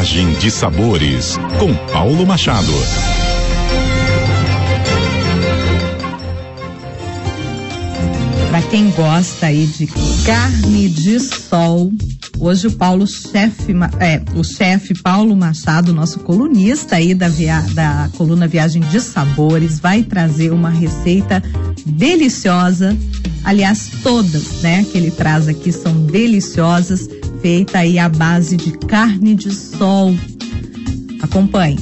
Viagem de Sabores, com Paulo Machado. Para quem gosta aí de carne de sol, hoje o Paulo chefe, é, o chefe Paulo Machado, nosso colunista aí da, via, da coluna Viagem de Sabores, vai trazer uma receita deliciosa. Aliás, todas, né, que ele traz aqui são deliciosas, feita aí à base de carne de sol. Acompanhe.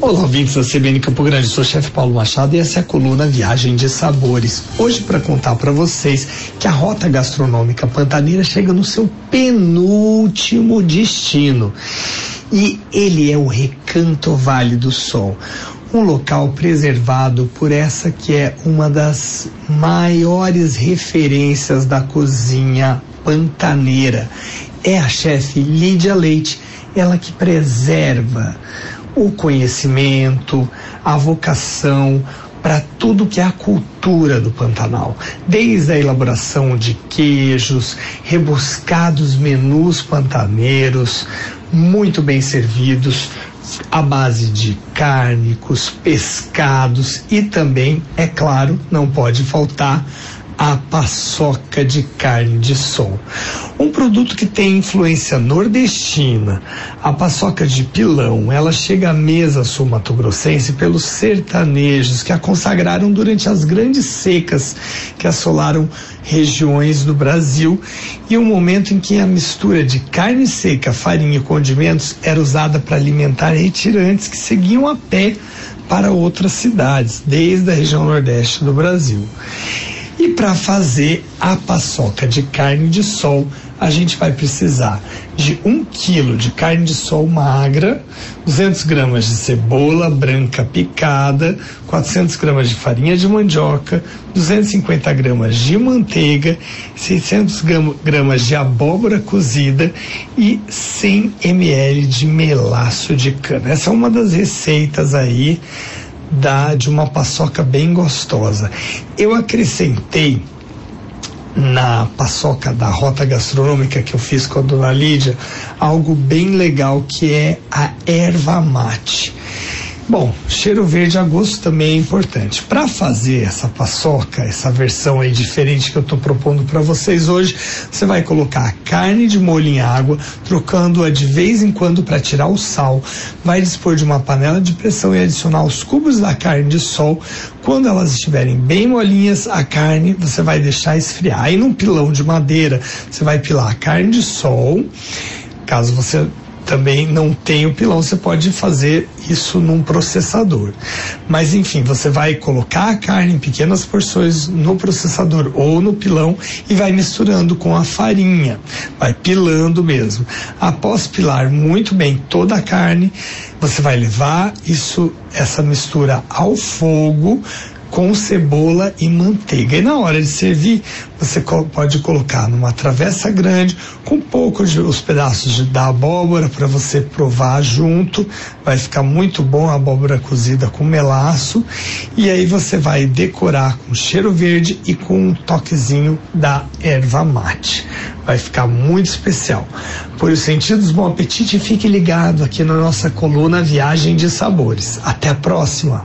Olá, ouvintes da CBN Campo Grande, sou o chefe Paulo Machado e essa é a coluna Viagem de Sabores. Hoje para contar para vocês que a rota gastronômica pantaneira chega no seu penúltimo destino. E ele é o Recanto Vale do Sol, um local preservado por essa que é uma das maiores referências da cozinha pantaneira. É a chefe Lídia Leite, ela que preserva o conhecimento, a vocação para tudo que é a cultura do Pantanal, desde a elaboração de queijos, rebuscados menus pantaneiros, muito bem servidos, à base de cárnicos, pescados e também, é claro, não pode faltar a paçoca de carne de sol. Um produto que tem influência nordestina, a paçoca de pilão, ela chega à mesa sul-mato-grossense pelos sertanejos que a consagraram durante as grandes secas que assolaram regiões do Brasil e um momento em que a mistura de carne seca, farinha e condimentos era usada para alimentar retirantes que seguiam a pé para outras cidades, desde a região nordeste do Brasil. E para fazer a paçoca de carne de sol, a gente vai precisar de um quilo de carne de sol magra, 200 gramas de cebola branca picada, 400 gramas de farinha de mandioca, 250 gramas de manteiga, 600 gramas de abóbora cozida e 100 ml de melaço de cana. Essa é uma das receitas aí da de uma paçoca bem gostosa. Eu acrescentei na paçoca da rota gastronômica que eu fiz com a dona Lídia algo bem legal que é a erva mate. Bom, cheiro verde a gosto também é importante. Para fazer essa paçoca, essa versão aí diferente que eu estou propondo para vocês hoje, você vai colocar a carne de molho em água, trocando-a de vez em quando para tirar o sal. Vai dispor de uma panela de pressão e adicionar os cubos da carne de sol. Quando elas estiverem bem molinhas, a carne você vai deixar esfriar. Aí num pilão de madeira, você vai pilar a carne de sol. Caso você também não tem o pilão, você pode fazer isso num processador. Mas enfim, você vai colocar a carne em pequenas porções no processador ou no pilão e vai misturando com a farinha, vai pilando mesmo. Após pilar muito bem toda a carne, você vai levar isso, essa mistura ao fogo com cebola e manteiga. E na hora de servir, você pode colocar numa travessa grande com pouco de os pedaços de, da abóbora para você provar junto. Vai ficar muito bom a abóbora cozida com melaço. E aí você vai decorar com cheiro verde e com um toquezinho da erva mate. Vai ficar muito especial. Por os sentidos, bom apetite e fique ligado aqui na nossa coluna Viagem de Sabores. Até a próxima!